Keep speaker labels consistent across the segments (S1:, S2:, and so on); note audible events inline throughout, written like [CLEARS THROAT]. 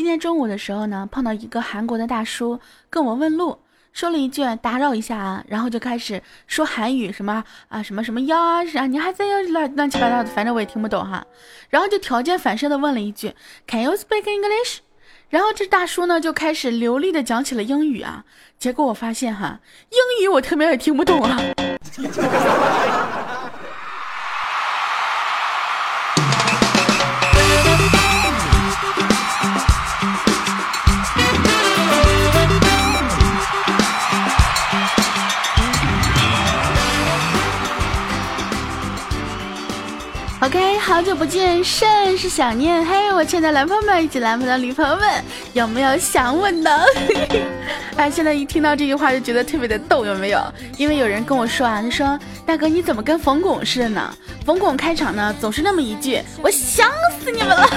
S1: 今天中午的时候呢，碰到一个韩国的大叔跟我问路，说了一句“打扰一下啊”，然后就开始说韩语，什么啊什么什么呀，啊你还在要乱乱七八糟的，反正我也听不懂哈。然后就条件反射的问了一句 “Can you speak English？” 然后这大叔呢就开始流利的讲起了英语啊，结果我发现哈，英语我特别也听不懂啊。OK，好久不见，甚是想念。嘿，我亲爱的男朋友们以及男朋友的女朋友们，有没有想我呢？[LAUGHS] 哎，现在一听到这句话就觉得特别的逗，有没有？因为有人跟我说啊，他说大哥你怎么跟冯巩似的呢？冯巩开场呢总是那么一句，我想死你们了。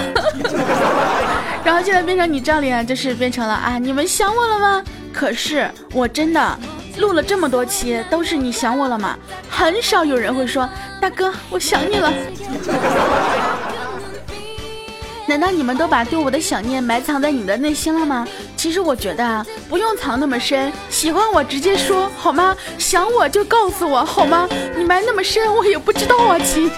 S1: [LAUGHS] 然后现在变成你这里啊，就是变成了啊，你们想我了吗？可是我真的。录了这么多期，都是你想我了吗？很少有人会说大哥，我想你了。[LAUGHS] 难道你们都把对我的想念埋藏在你的内心了吗？其实我觉得啊，不用藏那么深，喜欢我直接说好吗？想我就告诉我好吗？你埋那么深，我也不知道啊，亲。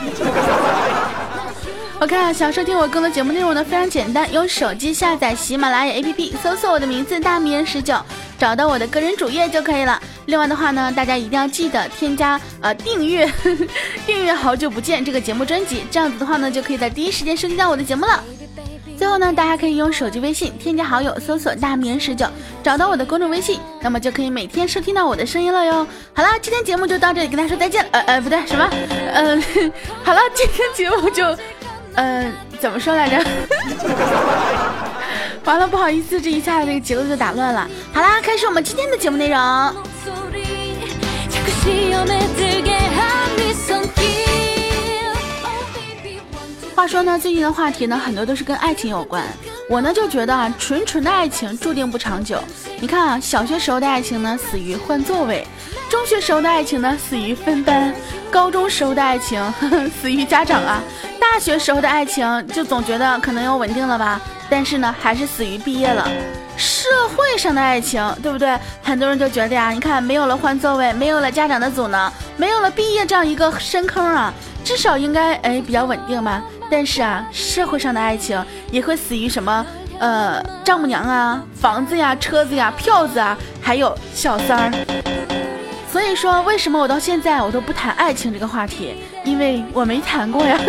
S1: OK 啊，想收听我更多节目内容呢，非常简单，用手机下载喜马拉雅 APP，搜索我的名字大名人十九。找到我的个人主页就可以了。另外的话呢，大家一定要记得添加呃订阅，[LAUGHS] 订阅好久不见这个节目专辑，这样子的话呢，就可以在第一时间收听到我的节目了。最后呢，大家可以用手机微信添加好友，搜索大名十九，找到我的公众微信，那么就可以每天收听到我的声音了哟。好了，今天节目就到这里，跟大家说再见。呃呃，不对，什么？嗯，[LAUGHS] 好了，今天节目就，嗯，怎么说来着？[LAUGHS] 完了，不好意思，这一下子这个节奏就打乱了。好啦，开始我们今天的节目内容。话说呢，最近的话题呢，很多都是跟爱情有关。我呢就觉得啊，纯纯的爱情注定不长久。你看啊，小学时候的爱情呢，死于换座位；中学时候的爱情呢，死于分班；高中时候的爱情，[LAUGHS] 死于家长啊；大学时候的爱情，就总觉得可能要稳定了吧。但是呢，还是死于毕业了。社会上的爱情，对不对？很多人就觉得呀，你看，没有了换座位，没有了家长的阻挠，没有了毕业这样一个深坑啊，至少应该哎比较稳定吧。但是啊，社会上的爱情也会死于什么？呃，丈母娘啊，房子呀，车子呀，票子啊，还有小三儿。所以说，为什么我到现在我都不谈爱情这个话题？因为我没谈过呀。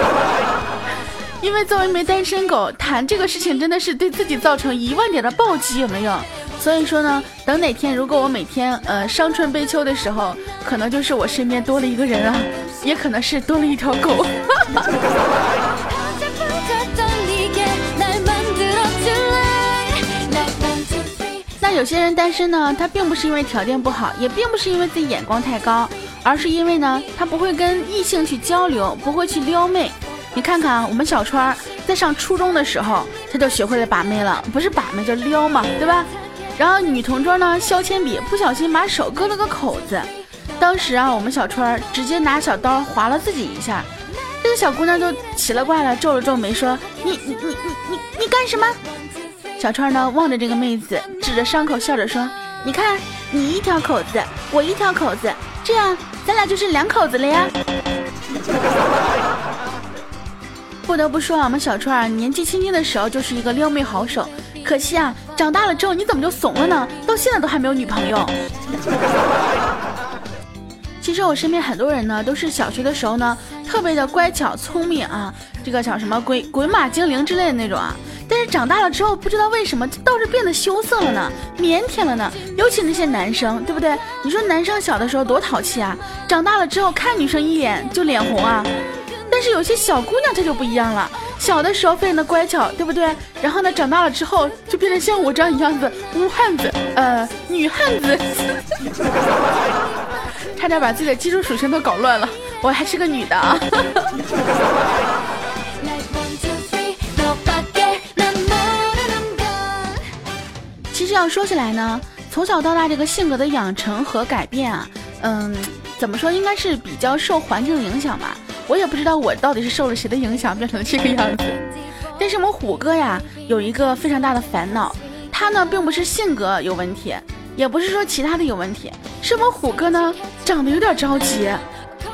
S1: [LAUGHS] 因为作为没单身狗，谈这个事情真的是对自己造成一万点的暴击，有没有？所以说呢，等哪天如果我每天呃伤春悲秋的时候，可能就是我身边多了一个人啊，也可能是多了一条狗。[LAUGHS] 有些人单身呢，他并不是因为条件不好，也并不是因为自己眼光太高，而是因为呢，他不会跟异性去交流，不会去撩妹。你看看，我们小川在上初中的时候，他就学会了把妹了，不是把妹就撩嘛，对吧？然后女同桌呢削铅笔，不小心把手割了个口子，当时啊，我们小川直接拿小刀划了自己一下，这个小姑娘就奇了怪了，皱了皱眉说：“你你你你你你干什么？”小川呢望着这个妹子，指着伤口笑着说：“你看，你一条口子，我一条口子，这样咱俩就是两口子了呀。”不得不说啊，我们小川，年纪轻轻的时候就是一个撩妹好手。可惜啊，长大了之后你怎么就怂了呢？到现在都还没有女朋友。其实我身边很多人呢，都是小学的时候呢，特别的乖巧聪明啊，这个叫什么鬼鬼马精灵之类的那种啊。但是长大了之后，不知道为什么倒是变得羞涩了呢，腼腆了呢。尤其那些男生，对不对？你说男生小的时候多淘气啊，长大了之后看女生一眼就脸红啊。但是有些小姑娘她就不一样了，小的时候非常的乖巧，对不对？然后呢，长大了之后就变成像我这样一样子女汉子，呃，女汉子，[LAUGHS] 差点把自己的基础属性都搞乱了。我还是个女的啊。要说起来呢，从小到大这个性格的养成和改变啊，嗯，怎么说，应该是比较受环境的影响吧。我也不知道我到底是受了谁的影响变成这个样子，但但是我们虎哥呀，有一个非常大的烦恼，他呢并不是性格有问题，也不是说其他的有问题，是我们虎哥呢长得有点着急。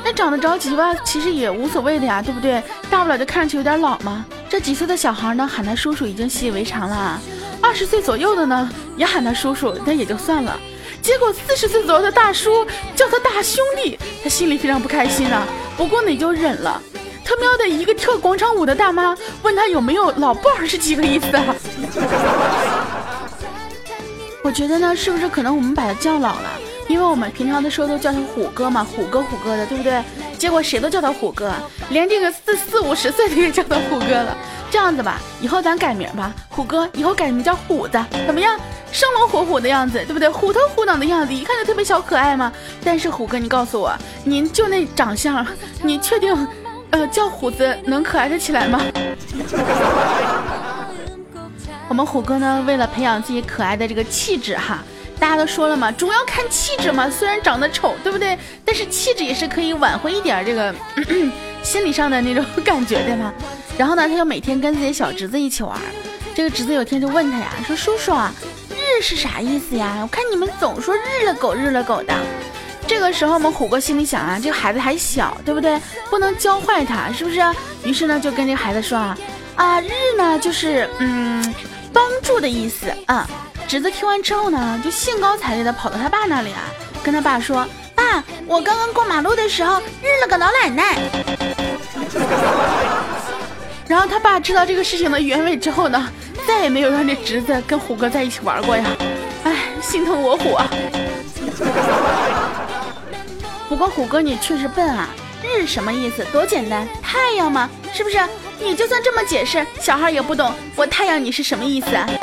S1: 那长得着急吧，其实也无所谓的呀，对不对？大不了就看上去有点老嘛。这几岁的小孩呢，喊他叔叔已经习以为常了。二十岁左右的呢，也喊他叔叔，那也就算了。结果四十岁左右的大叔叫他大兄弟，他心里非常不开心啊。不过呢，也就忍了。他喵的一个跳广场舞的大妈问他有没有老伴儿是几个意思啊？我觉得呢，是不是可能我们把他叫老了？因为我们平常的时候都叫他虎哥嘛，虎哥虎哥的，对不对？结果谁都叫他虎哥，连这个四四五十岁的也叫他虎哥了。这样子吧，以后咱改名吧，虎哥，以后改名叫虎子，怎么样？生龙活虎的样子，对不对？虎头虎脑的样子，一看就特别小可爱嘛。但是虎哥，你告诉我，您就那长相，你确定，呃，叫虎子能可爱的起来吗？[LAUGHS] 我们虎哥呢，为了培养自己可爱的这个气质哈。大家都说了嘛，主要看气质嘛。虽然长得丑，对不对？但是气质也是可以挽回一点这个 [CLEARS THROAT] 心理上的那种感觉的嘛。然后呢，他就每天跟自己小侄子一起玩。这个侄子有天就问他呀，说：“叔叔啊，日是啥意思呀？我看你们总说日了狗，日了狗的。”这个时候，我们虎哥心里想啊，这个孩子还小，对不对？不能教坏他，是不是？于是呢，就跟这孩子说啊，啊，日呢就是嗯，帮助的意思啊。侄子听完之后呢，就兴高采烈的跑到他爸那里啊，跟他爸说：“爸，我刚刚过马路的时候日了个老奶奶。[LAUGHS] ”然后他爸知道这个事情的原委之后呢，再也没有让这侄子跟虎哥在一起玩过呀。哎，心疼我虎啊！[LAUGHS] 不过虎哥你确实笨啊，日什么意思？多简单，太阳嘛？是不是？你就算这么解释，小孩也不懂。我太阳你是什么意思？啊 [LAUGHS]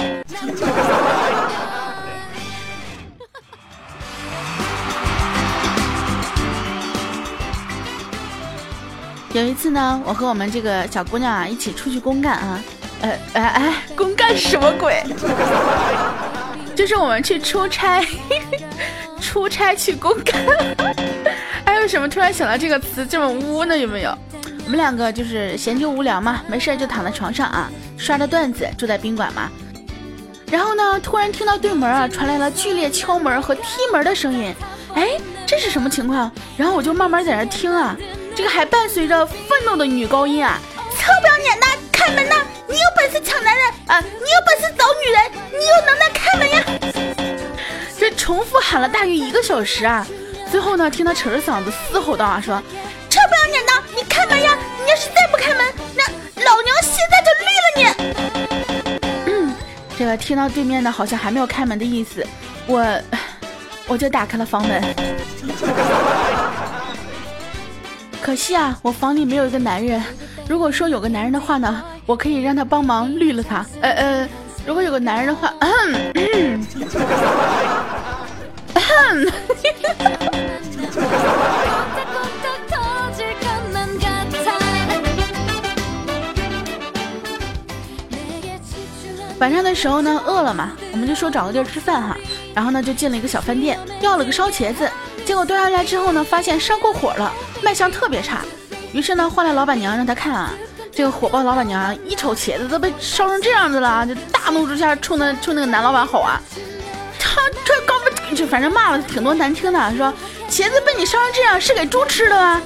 S1: 有一次呢，我和我们这个小姑娘啊一起出去公干啊，呃哎哎，公干什么鬼？[LAUGHS] 就是我们去出差，[LAUGHS] 出差去公干。还有什么突然想到这个词这么污呢？有没有？我们两个就是闲就无聊嘛，没事就躺在床上啊，刷着段子，住在宾馆嘛。然后呢，突然听到对门啊传来了剧烈敲门和踢门的声音，哎，这是什么情况？然后我就慢慢在那听啊，这个还伴随着愤怒的女高音啊，臭不要脸的，开门呐！你有本事抢男人啊！你有本事找女人！你有能耐开门呀！这重复喊了大约一个小时啊，最后呢，听他扯着嗓子嘶吼道啊，说，臭不要脸的，你开门呀！你要是再不开门，那老娘现在就绿了你！这个听到对面的好像还没有开门的意思，我我就打开了房门。可惜啊，我房里没有一个男人。如果说有个男人的话呢，我可以让他帮忙绿了他。呃呃，如果有个男人的话，嗯嗯。[LAUGHS] 晚上的时候呢，饿了嘛，我们就说找个地儿吃饭哈。然后呢，就进了一个小饭店，要了个烧茄子。结果端上来之后呢，发现烧过火了，卖相特别差。于是呢，换了老板娘让他看啊，这个火爆老板娘一瞅茄子都被烧成这样子了，就大怒之下冲那冲那个男老板吼啊，他他刚不就反正骂了挺多难听的，说茄子被你烧成这样是给猪吃的吗？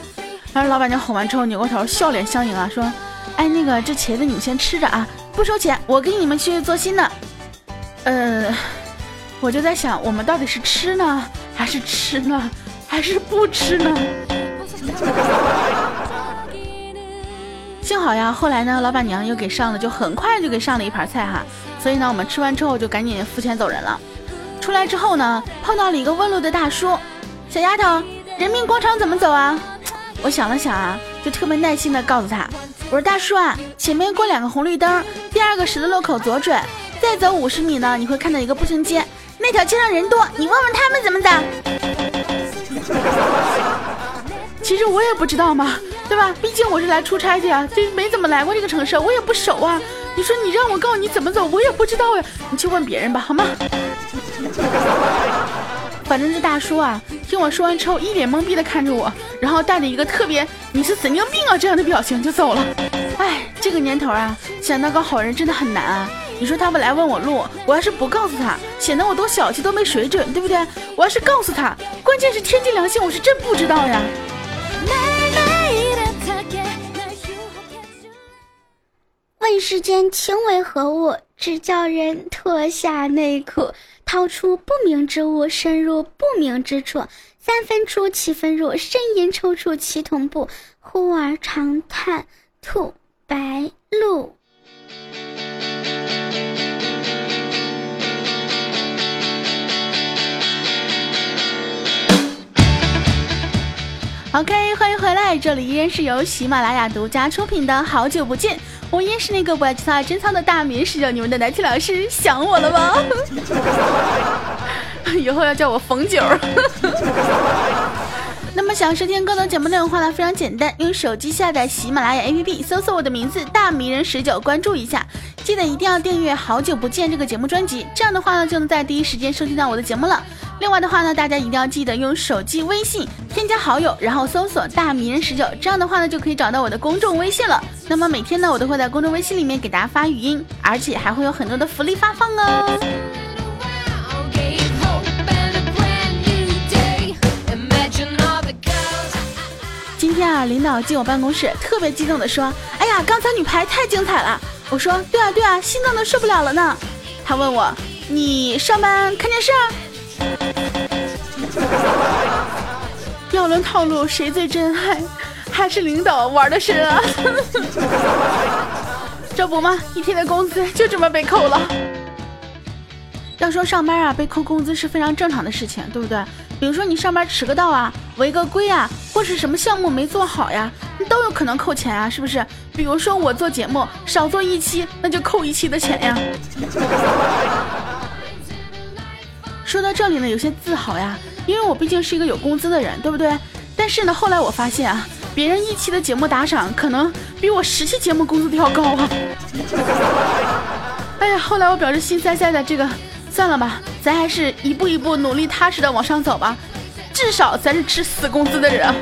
S1: 然后老板娘吼完之后扭过头笑脸相迎啊，说，哎那个这茄子你们先吃着啊。不收钱，我给你们去做新的。呃，我就在想，我们到底是吃呢，还是吃呢，还是不吃呢？幸好呀，后来呢，老板娘又给上了，就很快就给上了一盘菜哈。所以呢，我们吃完之后就赶紧付钱走人了。出来之后呢，碰到了一个问路的大叔，小丫头，人民广场怎么走啊？我想了想啊，就特别耐心的告诉他。我说大叔啊，前面过两个红绿灯，第二个十字路口左转，再走五十米呢，你会看到一个步行街，那条街上人多，你问问他们怎么走。[LAUGHS] 其实我也不知道嘛，对吧？毕竟我是来出差的呀，就没怎么来过这个城市，我也不熟啊。你说你让我告诉你怎么走，我也不知道呀，你去问别人吧，好吗？反正这大叔啊，听我说完之后，一脸懵逼的看着我，然后带着一个特别“你是神经病啊”这样的表情就走了。哎，这个年头啊，想当个好人真的很难啊。你说他不来问我路，我要是不告诉他，显得我多小气多没水准，对不对？我要是告诉他，关键是天地良心，我是真不知道呀。
S2: 问世间情为何物，只叫人脱下内裤，掏出不明之物，深入不明之处，三分出七分入，呻吟抽搐其同步，忽而长叹吐白露。
S1: OK，欢迎回来，这里依然是由喜马拉雅独家出品的《好久不见》，我也是那个不爱其他珍藏的大名，是你们的南七老师，想我了吗？[LAUGHS] 以后要叫我冯九。那么想收听更多节目内容的话呢，非常简单，用手机下载喜马拉雅 APP，搜索我的名字大迷人十九，关注一下。记得一定要订阅《好久不见》这个节目专辑，这样的话呢，就能在第一时间收听到我的节目了。另外的话呢，大家一定要记得用手机微信添加好友，然后搜索大迷人十九，这样的话呢，就可以找到我的公众微信了。那么每天呢，我都会在公众微信里面给大家发语音，而且还会有很多的福利发放哦。今天啊，领导进我办公室，特别激动的说：“哎呀，刚才女排太精彩了！”我说：“对啊，对啊，心脏都受不了了呢。”他问我：“你上班看电视？”要论套路，谁最真爱？还是领导玩的深啊？[LAUGHS] 这不吗？一天的工资就这么被扣了。要说上班啊，被扣工资是非常正常的事情，对不对？比如说你上班迟个到啊，违个规啊，或是什么项目没做好呀，你都有可能扣钱啊，是不是？比如说我做节目少做一期，那就扣一期的钱呀。说到这里呢，有些自豪呀，因为我毕竟是一个有工资的人，对不对？但是呢，后来我发现啊，别人一期的节目打赏可能比我十期节目工资都要高啊。哎呀，后来我表示心塞塞的，这个算了吧，咱还是一步一步努力踏实的往上走吧，至少咱是吃死工资的人。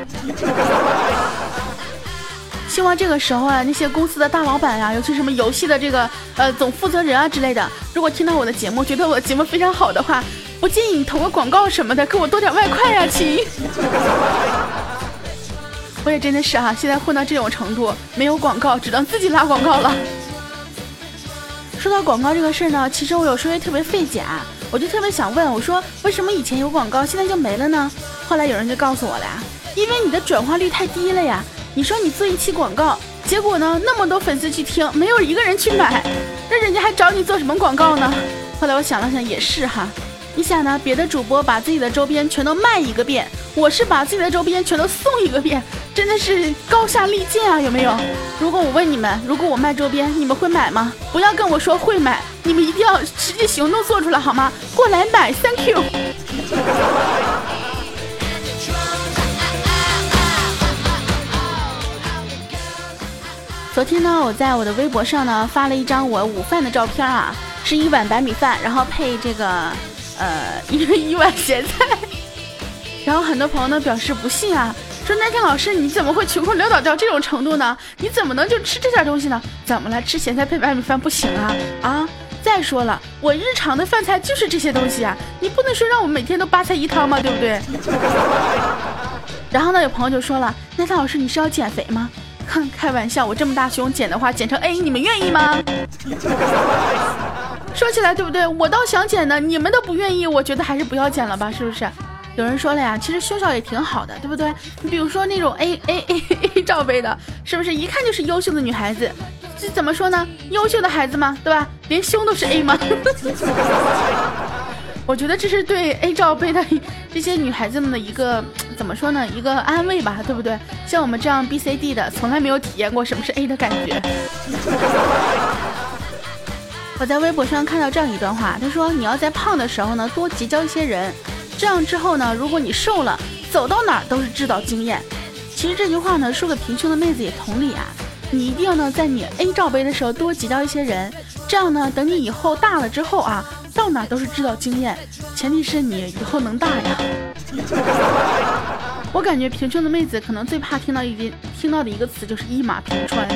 S1: 希望这个时候啊，那些公司的大老板呀，尤其什么游戏的这个呃总负责人啊之类的，如果听到我的节目，觉得我的节目非常好的话。不介意你投个广告什么的，给我多点外快呀，亲！[LAUGHS] 我也真的是哈，现在混到这种程度，没有广告，只能自己拉广告了。说到广告这个事儿呢，其实我有时候也特别费解，我就特别想问，我说为什么以前有广告，现在就没了呢？后来有人就告诉我了呀，因为你的转化率太低了呀。你说你做一期广告，结果呢那么多粉丝去听，没有一个人去买，那人家还找你做什么广告呢？后来我想了想，也是哈。你想呢？别的主播把自己的周边全都卖一个遍，我是把自己的周边全都送一个遍，真的是高下立见啊！有没有？如果我问你们，如果我卖周边，你们会买吗？不要跟我说会买，你们一定要实际行动做出来好吗？过来买，Thank you。昨天呢，我在我的微博上呢发了一张我午饭的照片啊，是一碗白米饭，然后配这个。呃，一个一碗咸菜，然后很多朋友呢表示不信啊，说那天老师你怎么会穷困潦倒到这种程度呢？你怎么能就吃这点东西呢？怎么了？吃咸菜配白米饭不行啊？啊！再说了，我日常的饭菜就是这些东西啊，你不能说让我每天都八菜一汤吗？对不对？然后呢，有朋友就说了，那天老师你是要减肥吗？哼，[LAUGHS] 开玩笑，我这么大胸减的话，减成 A，你们愿意吗？说起来对不对？我倒想减呢，你们都不愿意，我觉得还是不要减了吧，是不是？有人说了呀，其实胸小也挺好的，对不对？你比如说那种 A A A A [LAUGHS] 罩杯的，是不是一看就是优秀的女孩子？这怎么说呢？优秀的孩子嘛，对吧？连胸都是 A 吗？[LAUGHS] 我觉得这是对 A 罩杯的 [LAUGHS] 这些女孩子们的一个怎么说呢？一个安慰吧，对不对？像我们这样 B C D 的，从来没有体验过什么是 A 的感觉。我在微博上看到这样一段话，他说：“你要在胖的时候呢，多结交一些人，这样之后呢，如果你瘦了，走到哪儿都是制造经验。”其实这句话呢，说给贫穷的妹子也同理啊。你一定要呢，在你 A 罩杯的时候多结交一些人，这样呢，等你以后大了之后啊，到哪都是制造经验，前提是你以后能大呀。[LAUGHS] 我感觉平胸的妹子可能最怕听到一句听到的一个词就是一马平川。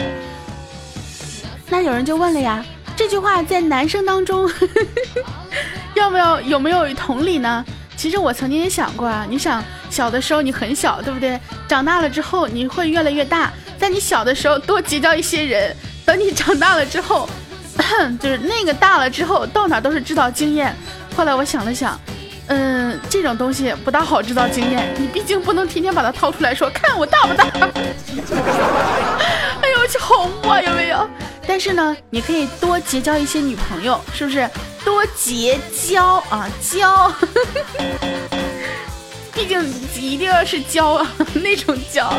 S1: 那有人就问了呀，这句话在男生当中 [LAUGHS] 要不要有没有同理呢？其实我曾经也想过啊，你想小的时候你很小，对不对？长大了之后你会越来越大，在你小的时候多结交一些人，等你长大了之后，[COUGHS] 就是那个大了之后到哪都是制造经验。后来我想了想。嗯，这种东西不大好制造经验，你毕竟不能天天把它掏出来说，看我大不大？[LAUGHS] 哎呦，去好啊，有没有？但是呢，你可以多结交一些女朋友，是不是？多结交啊，交，[LAUGHS] 毕竟一定要是交啊，那种交，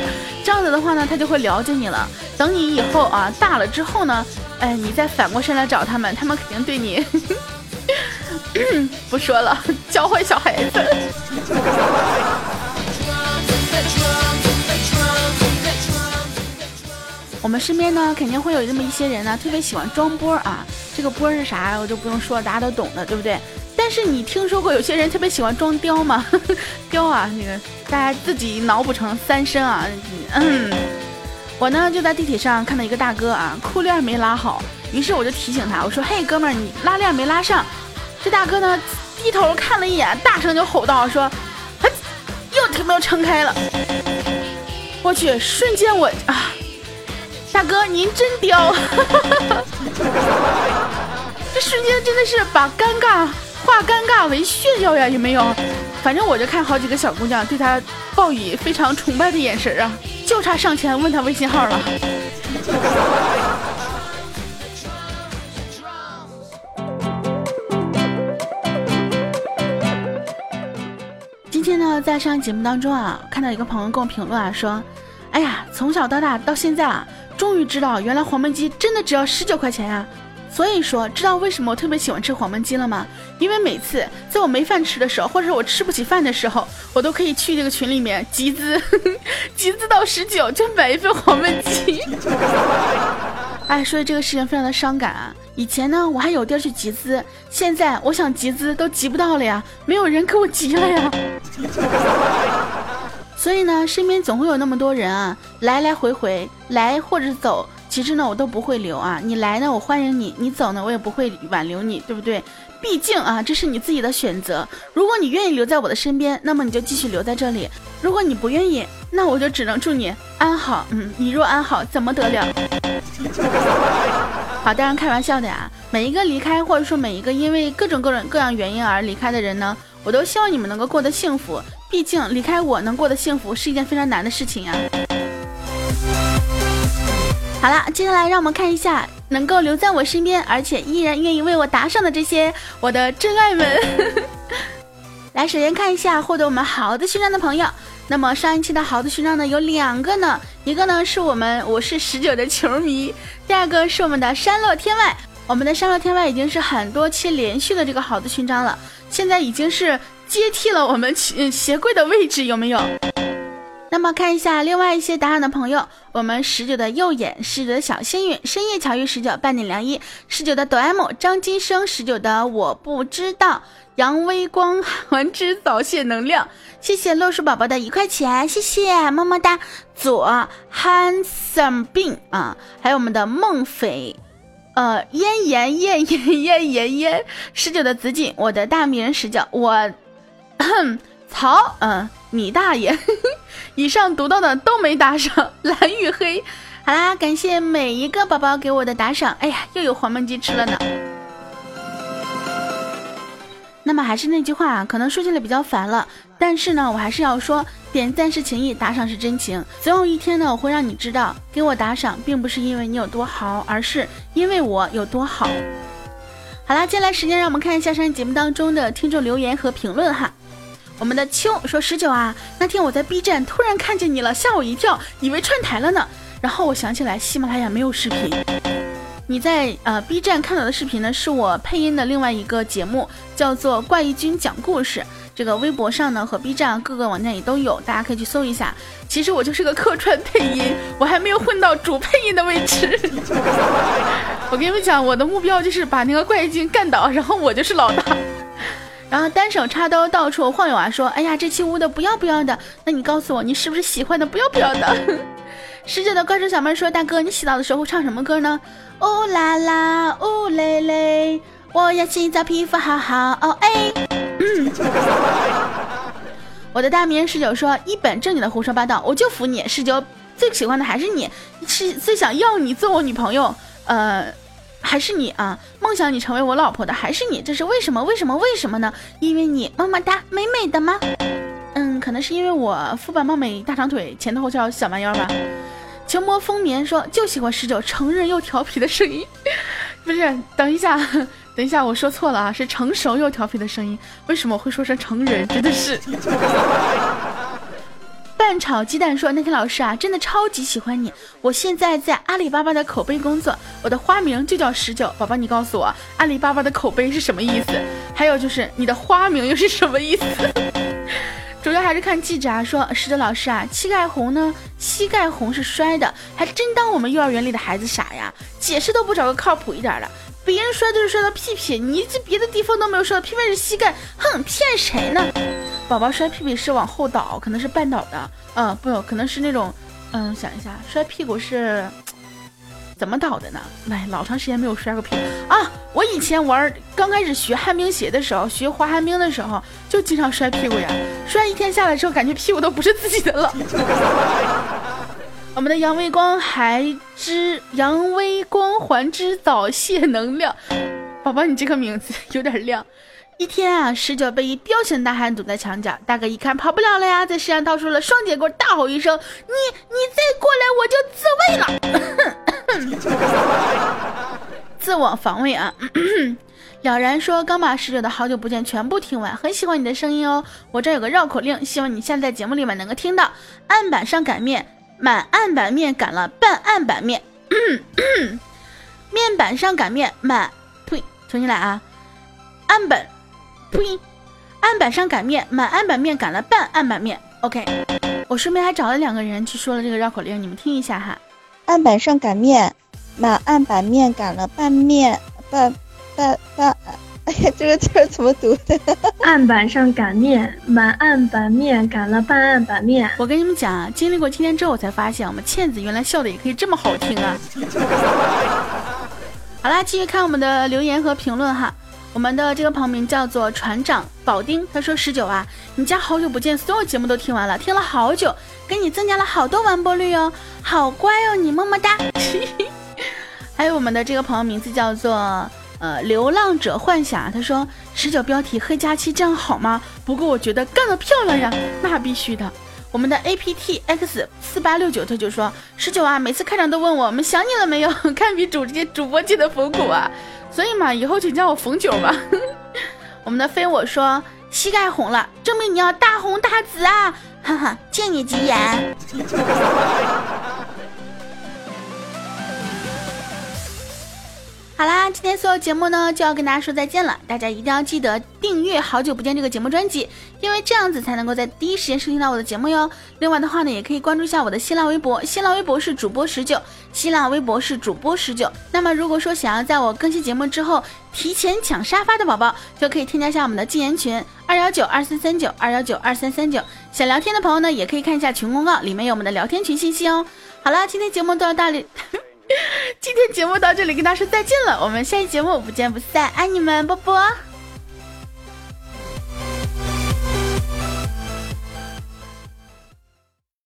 S1: 这样子的话呢，他就会了解你了。等你以后啊大了之后呢，哎，你再反过身来找他们，他们肯定对你。[LAUGHS] 不说了，教坏小孩子。我们身边呢，肯定会有这么一些人呢，特别喜欢装波啊。这个波是啥，我就不用说了，大家都懂的，对不对？但是你听说过有些人特别喜欢装雕吗？[LAUGHS] 雕啊，那个大家自己脑补成三声啊。嗯，我呢就在地铁上看到一个大哥啊，裤链没拉好，于是我就提醒他，我说：“嘿，哥们儿，你拉链没拉上。”这大哥呢，低头看了一眼，大声就吼道：“说，又他妈撑开了！我去，瞬间我啊，大哥您真刁！[LAUGHS] 这瞬间真的是把尴尬化尴尬为炫耀呀，有没有？反正我就看好几个小姑娘对他报以非常崇拜的眼神啊，就差上前问他微信号了。[LAUGHS] ”今天呢在上节目当中啊，看到一个朋友给我评论啊，说：“哎呀，从小到大到现在啊，终于知道原来黄焖鸡真的只要十九块钱呀。所以说，知道为什么我特别喜欢吃黄焖鸡了吗？因为每次在我没饭吃的时候，或者我吃不起饭的时候，我都可以去这个群里面集资，[LAUGHS] 集资到十九就买一份黄焖鸡。哎，所以这个事情非常的伤感啊。以前呢，我还有地儿去集资，现在我想集资都集不到了呀，没有人给我集了呀。所以呢，身边总会有那么多人啊，来来回回来或者走，其实呢，我都不会留啊。你来呢，我欢迎你；你走呢，我也不会挽留你，对不对？毕竟啊，这是你自己的选择。如果你愿意留在我的身边，那么你就继续留在这里；如果你不愿意，那我就只能祝你安好。嗯，你若安好，怎么得了？好，当然开玩笑的呀。每一个离开，或者说每一个因为各种各种各样原因而离开的人呢，我都希望你们能够过得幸福。毕竟离开我能过得幸福是一件非常难的事情呀。好了，接下来让我们看一下能够留在我身边，而且依然愿意为我打赏的这些我的真爱们。[LAUGHS] 来，首先看一下获得我们好的勋章的朋友。那么上一期的好的勋章呢有两个呢，一个呢是我们我是十九的球迷，第二个是我们的山落天外。我们的山落天外已经是很多期连续的这个好的勋章了，现在已经是接替了我们鞋鞋柜的位置，有没有？那么看一下另外一些答案的朋友，我们十九的右眼，十九的小幸运，深夜巧遇十九，半点凉意，十九的抖 M，张金生，十九的我不知道。杨微光还之早泄能量，谢谢洛叔宝宝的一块钱，谢谢么么哒。左 handsome 病啊，还有我们的孟匪，呃，咽炎咽炎咽炎咽。十九的紫锦，我的大名人十九，我曹，嗯，你大爷。[LAUGHS] 以上读到的都没打赏，蓝与黑。好啦，感谢每一个宝宝给我的打赏。哎呀，又有黄焖鸡吃了呢。那么还是那句话啊，可能说起来比较烦了，但是呢，我还是要说，点赞是情谊，打赏是真情。总有一天呢，我会让你知道，给我打赏并不是因为你有多豪，而是因为我有多好。好啦，接下来时间让我们看一下上期节目当中的听众留言和评论哈。我们的秋说十九啊，那天我在 B 站突然看见你了，吓我一跳，以为串台了呢。然后我想起来喜马拉雅没有视频。你在呃 B 站看到的视频呢，是我配音的另外一个节目，叫做《怪异君讲故事》。这个微博上呢和 B 站各个网站也都有，大家可以去搜一下。其实我就是个客串配音，我还没有混到主 [LAUGHS] 配音的位置。[LAUGHS] 我跟你们讲，我的目标就是把那个怪异君干倒，然后我就是老大。然后单手插兜到处晃悠啊，说：“哎呀，这期污的不要不要的。”那你告诉我，你是不是喜欢的不要不要的？[LAUGHS] 十九的歌手小妹说：“大哥，你洗澡的时候唱什么歌呢？”哦啦啦，哦嘞嘞，我要洗澡，皮肤好好哦哎。[LAUGHS] 我的大名十九说：“一本正经的胡说八道，我就服你。”十九最喜欢的还是你，是最想要你做我女朋友。呃。还是你啊，梦想你成为我老婆的还是你，这是为什么？为什么？为什么呢？因为你么么哒，美美的吗？嗯，可能是因为我肤白貌美，大长腿，前凸后翘，小蛮腰吧。求魔风眠说就喜欢十九成人又调皮的声音，[LAUGHS] 不是？等一下，等一下，我说错了啊，是成熟又调皮的声音。为什么会说成成人？真的是。蛋炒鸡蛋说：“那天老师啊，真的超级喜欢你。我现在在阿里巴巴的口碑工作，我的花名就叫十九。宝宝，你告诉我，阿里巴巴的口碑是什么意思？还有就是你的花名又是什么意思？[LAUGHS] 主要还是看记者啊，说十九老师啊，膝盖红呢，膝盖红是摔的，还真当我们幼儿园里的孩子傻呀？解释都不找个靠谱一点的。别人摔都是摔到屁屁，你这别的地方都没有摔到，偏偏是膝盖，哼，骗谁呢？”宝宝摔屁屁是往后倒，可能是绊倒的。嗯，不，可能是那种，嗯，想一下，摔屁股是 [TSK] 怎么倒的呢？哎，老长时间没有摔过屁啊！我以前玩刚开始学旱冰鞋的时候，学滑旱冰的时候，就经常摔屁股呀。摔一天下来之后，感觉屁股都不是自己的了。我们的阳微光还之阳微光环之早泄能量，宝宝，你这个名字有点亮。一天啊，十九被一彪形大汉堵在墙角，大哥一看跑不了了呀，在身上掏出了双截棍，大吼一声：“你你再过来，我就自卫了！” [LAUGHS] 自我防卫啊！[CLEARS THROAT] 了然说：“刚把十九的好久不见全部听完，很喜欢你的声音哦。我这有个绕口令，希望你现在节目里面能够听到。案板上擀面，满案板面擀了半案板面。[CLEARS THROAT] 面板上擀面，满呸，重新来啊！案板。”呸！案板上擀面，满案板面擀了半案板面。OK，我顺便还找了两个人去说了这个绕口令，你们听一下哈。
S3: 案板上擀面，满案板面擀了半面半半半。哎呀，这个字怎么读的？
S4: 案板上擀面，满案板面擀了半案板面。
S1: 我跟你们讲啊，经历过今天之后，我才发现我们倩子原来笑的也可以这么好听啊。[LAUGHS] 好啦，继续看我们的留言和评论哈。我们的这个朋友名叫做船长保丁，他说十九啊，你家好久不见，所有节目都听完了，听了好久，给你增加了好多完播率哦，好乖哦，你么么哒。[LAUGHS] 还有我们的这个朋友名字叫做呃流浪者幻想，他说十九标题黑假期这样好吗？不过我觉得干得漂亮呀，那必须的。我们的 A P T X 四八六九他就说十九啊，每次开场都问我们想你了没有，[LAUGHS] 看比主接主播界的冯古啊。所以嘛，以后请叫我冯九吧。[LAUGHS] 我们的飞我说膝盖红了，证明你要大红大紫啊！哈哈，借你吉言。今天所有节目呢就要跟大家说再见了。大家一定要记得订阅《好久不见》这个节目专辑，因为这样子才能够在第一时间收听到我的节目哟。另外的话呢，也可以关注一下我的新浪微博，新浪微博是主播十九，新浪微博是主播十九。那么如果说想要在我更新节目之后提前抢沙发的宝宝，就可以添加一下我们的禁言群二幺九二三三九二幺九二三三九。想聊天的朋友呢，也可以看一下群公告，里面有我们的聊天群信息哦。好了，今天节目到这里。[LAUGHS] 今天节目到这里，跟大家说再见了。我们下期节目不见不散，爱你们，波波。